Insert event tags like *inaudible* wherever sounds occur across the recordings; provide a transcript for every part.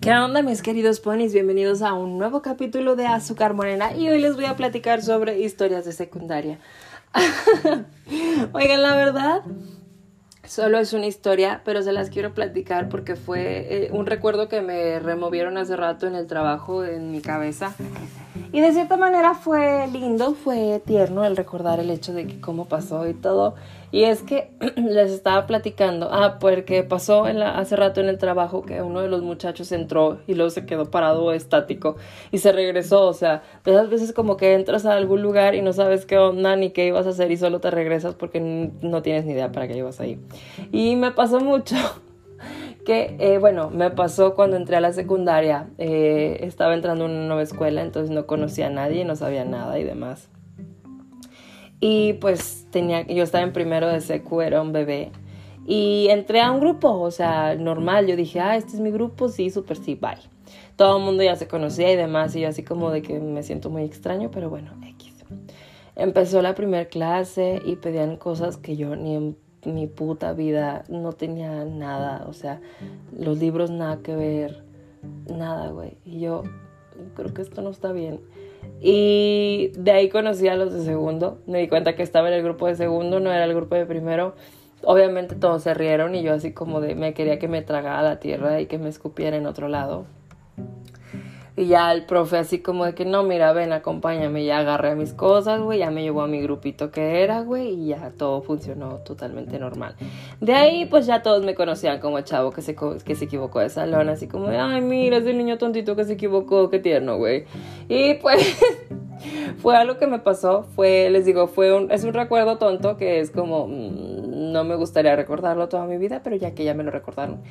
¿Qué onda mis queridos ponis? Bienvenidos a un nuevo capítulo de Azúcar Morena y hoy les voy a platicar sobre historias de secundaria. *laughs* Oigan, la verdad, solo es una historia, pero se las quiero platicar porque fue eh, un recuerdo que me removieron hace rato en el trabajo, en mi cabeza. Y de cierta manera fue lindo, fue tierno el recordar el hecho de que cómo pasó y todo. Y es que *clears throat* les estaba platicando, ah, porque pasó en la, hace rato en el trabajo que uno de los muchachos entró y luego se quedó parado estático y se regresó, o sea, de esas veces como que entras a algún lugar y no sabes qué onda ni qué ibas a hacer y solo te regresas porque no tienes ni idea para qué ibas ahí. Y me pasó *laughs* mucho que, eh, bueno, me pasó cuando entré a la secundaria, eh, estaba entrando a una nueva escuela, entonces no conocía a nadie, no sabía nada y demás. Y pues tenía, yo estaba en primero de secu, era un bebé. Y entré a un grupo, o sea, normal. Yo dije, ah, este es mi grupo, sí, súper sí, bye. Todo el mundo ya se conocía y demás, y yo así como de que me siento muy extraño, pero bueno, X. Empezó la primera clase y pedían cosas que yo ni en mi puta vida no tenía nada, o sea, los libros nada que ver, nada, güey. Y yo creo que esto no está bien. Y de ahí conocí a los de segundo. Me di cuenta que estaba en el grupo de segundo, no era el grupo de primero. Obviamente todos se rieron y yo así como de me quería que me tragara la tierra y que me escupiera en otro lado. Y ya el profe así como de que no, mira, ven, acompáñame. Ya agarré mis cosas, güey, ya me llevó a mi grupito que era, güey, y ya todo funcionó totalmente normal. De ahí, pues ya todos me conocían como chavo que se, que se equivocó de salón, así como de, ay, mira, ese niño tontito que se equivocó, qué tierno, güey. Y pues... *laughs* fue algo que me pasó, fue, les digo, fue un, es un recuerdo tonto que es como, mm, no me gustaría recordarlo toda mi vida, pero ya que ya me lo recordaron.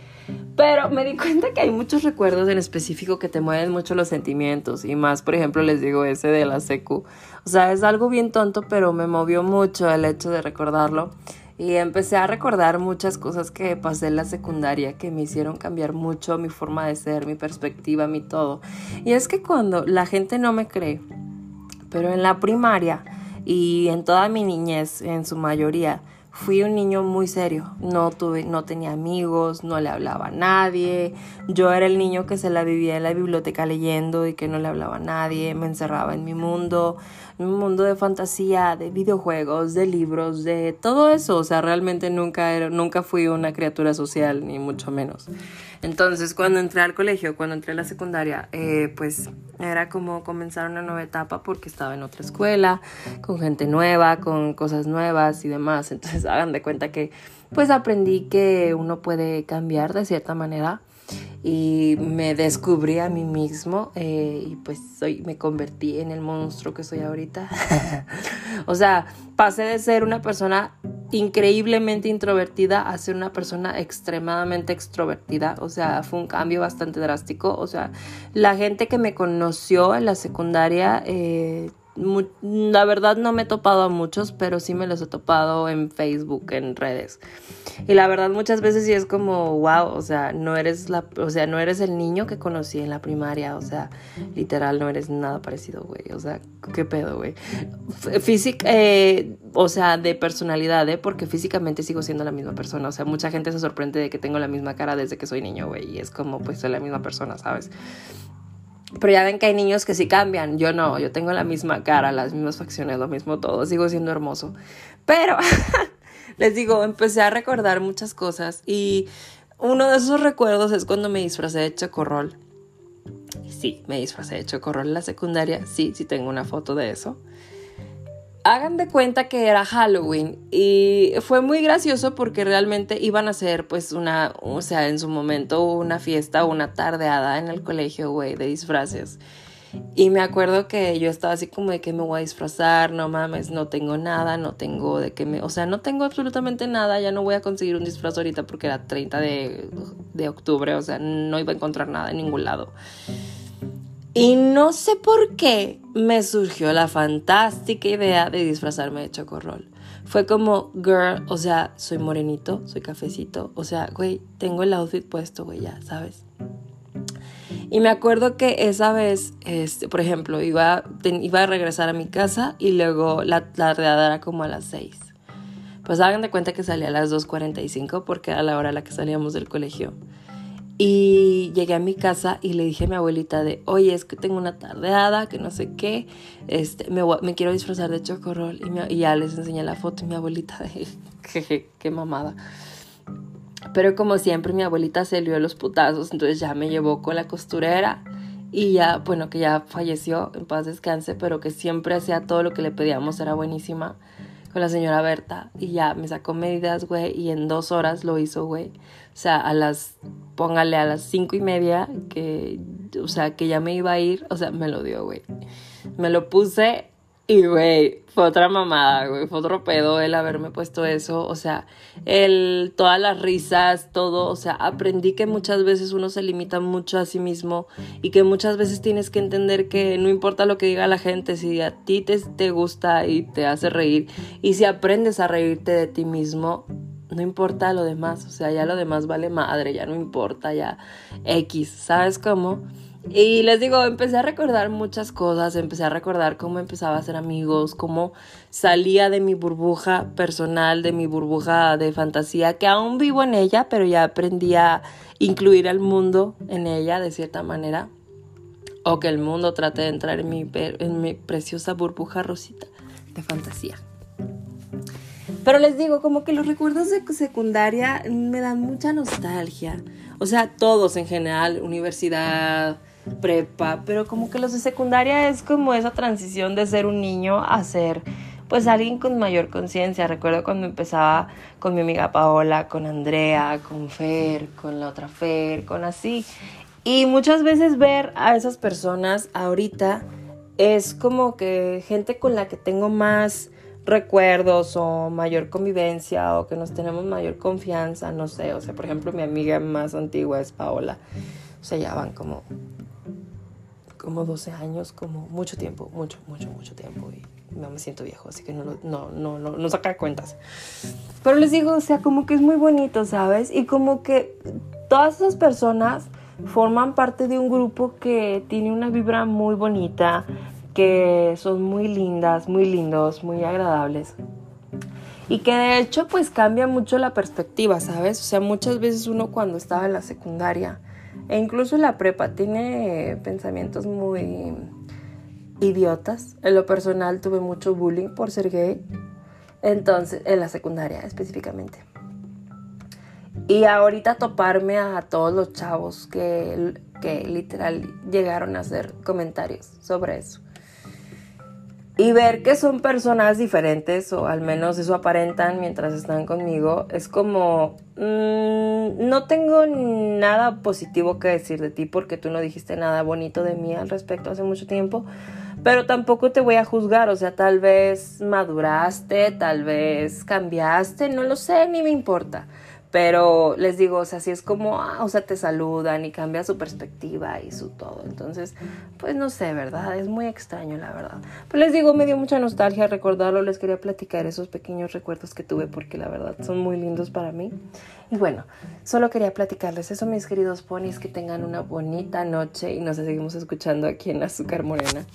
Pero me di cuenta que hay muchos recuerdos en específico que te mueven mucho los sentimientos y más, por ejemplo, les digo ese de la secu. O sea, es algo bien tonto, pero me movió mucho el hecho de recordarlo. Y empecé a recordar muchas cosas que pasé en la secundaria que me hicieron cambiar mucho mi forma de ser, mi perspectiva, mi todo. Y es que cuando la gente no me cree, pero en la primaria y en toda mi niñez, en su mayoría, fui un niño muy serio. No tuve, no tenía amigos, no le hablaba a nadie. Yo era el niño que se la vivía en la biblioteca leyendo y que no le hablaba a nadie. Me encerraba en mi mundo, un mundo de fantasía, de videojuegos, de libros, de todo eso. O sea, realmente nunca, era, nunca fui una criatura social, ni mucho menos. Entonces, cuando entré al colegio, cuando entré a la secundaria, eh, pues era como comenzar una nueva etapa porque estaba en otra escuela, con gente nueva, con cosas nuevas y demás. Entonces, hagan de cuenta que pues aprendí que uno puede cambiar de cierta manera y me descubrí a mí mismo eh, y pues soy, me convertí en el monstruo que soy ahorita. *laughs* o sea, pasé de ser una persona increíblemente introvertida a ser una persona extremadamente extrovertida. O sea, fue un cambio bastante drástico. O sea, la gente que me conoció en la secundaria eh, la verdad no me he topado a muchos, pero sí me los he topado en Facebook, en redes. Y la verdad muchas veces sí es como, wow, o sea, no eres la, o sea, no eres el niño que conocí en la primaria, o sea, literal no eres nada parecido, güey. O sea, qué pedo, güey. Física, eh, o sea, de personalidad, ¿eh? Porque físicamente sigo siendo la misma persona. O sea, mucha gente se sorprende de que tengo la misma cara desde que soy niño, güey. Y es como, pues, soy la misma persona, ¿sabes? Pero ya ven que hay niños que sí cambian. Yo no, yo tengo la misma cara, las mismas facciones, lo mismo todo. Sigo siendo hermoso. Pero *laughs* les digo, empecé a recordar muchas cosas y uno de esos recuerdos es cuando me disfracé de chocorrol. Sí, me disfracé de chocorrol en la secundaria. Sí, sí tengo una foto de eso hagan de cuenta que era Halloween y fue muy gracioso porque realmente iban a hacer pues una, o sea, en su momento una fiesta una tardeada en el colegio, güey, de disfraces. Y me acuerdo que yo estaba así como de que me voy a disfrazar, no mames, no tengo nada, no tengo de que me, o sea, no tengo absolutamente nada, ya no voy a conseguir un disfraz ahorita porque era 30 de, de octubre, o sea, no iba a encontrar nada en ningún lado. Y no sé por qué me surgió la fantástica idea de disfrazarme de chocorrol. Fue como, girl, o sea, soy morenito, soy cafecito, o sea, güey, tengo el outfit puesto, güey, ya, ¿sabes? Y me acuerdo que esa vez, este, por ejemplo, iba, iba a regresar a mi casa y luego la, la era como a las 6. Pues hagan de cuenta que salía a las 2.45 porque era la hora a la que salíamos del colegio. Y llegué a mi casa y le dije a mi abuelita de, oye, es que tengo una tardeada, que no sé qué, este, me, me quiero disfrazar de chocorrol. Y, y, ya les enseñé la foto y mi abuelita de, *laughs* jeje, qué mamada. Pero como siempre mi abuelita se lió los putazos, entonces ya me llevó con la costurera y ya, bueno, que ya falleció, en paz descanse, pero que siempre hacía todo lo que le pedíamos, era buenísima con la señora Berta y ya me sacó medidas, güey, y en dos horas lo hizo, güey. O sea, a las, póngale a las cinco y media, que, o sea, que ya me iba a ir, o sea, me lo dio, güey. Me lo puse y, güey, fue otra mamada, güey, fue otro pedo el haberme puesto eso, o sea, el, todas las risas, todo, o sea, aprendí que muchas veces uno se limita mucho a sí mismo y que muchas veces tienes que entender que no importa lo que diga la gente, si a ti te, te gusta y te hace reír y si aprendes a reírte de ti mismo, no importa lo demás, o sea, ya lo demás vale madre, ya no importa, ya X, ¿sabes cómo? Y les digo, empecé a recordar muchas cosas, empecé a recordar cómo empezaba a ser amigos, cómo salía de mi burbuja personal, de mi burbuja de fantasía, que aún vivo en ella, pero ya aprendí a incluir al mundo en ella de cierta manera, o que el mundo trate de entrar en mi, en mi preciosa burbuja rosita de fantasía. Pero les digo, como que los recuerdos de secundaria me dan mucha nostalgia. O sea, todos en general, universidad, prepa, pero como que los de secundaria es como esa transición de ser un niño a ser pues alguien con mayor conciencia. Recuerdo cuando empezaba con mi amiga Paola, con Andrea, con Fer, con la otra Fer, con así. Y muchas veces ver a esas personas ahorita es como que gente con la que tengo más recuerdos o mayor convivencia o que nos tenemos mayor confianza, no sé, o sea, por ejemplo, mi amiga más antigua es Paola. O sea, ya van como como 12 años, como mucho tiempo, mucho, mucho, mucho tiempo. Y no me siento viejo, así que no, no, no, no, no sacar cuentas. Pero les digo, o sea, como que es muy bonito, ¿sabes? Y como que todas esas personas forman parte de un grupo que tiene una vibra muy bonita, que son muy lindas, muy lindos, muy agradables. Y que de hecho pues cambia mucho la perspectiva, ¿sabes? O sea, muchas veces uno cuando estaba en la secundaria e incluso la prepa tiene pensamientos muy idiotas. En lo personal tuve mucho bullying por ser gay. Entonces, en la secundaria específicamente. Y ahorita toparme a todos los chavos que, que literal llegaron a hacer comentarios sobre eso y ver que son personas diferentes o al menos eso aparentan mientras están conmigo es como mm, no tengo nada positivo que decir de ti porque tú no dijiste nada bonito de mí al respecto hace mucho tiempo pero tampoco te voy a juzgar o sea tal vez maduraste tal vez cambiaste no lo sé ni me importa pero les digo, o sea, si es como, ah, o sea, te saludan y cambia su perspectiva y su todo. Entonces, pues no sé, ¿verdad? Es muy extraño, la verdad. Pero les digo, me dio mucha nostalgia recordarlo. Les quería platicar esos pequeños recuerdos que tuve porque la verdad son muy lindos para mí. Y bueno, solo quería platicarles eso, mis queridos ponis, que tengan una bonita noche y nos seguimos escuchando aquí en Azúcar Morena.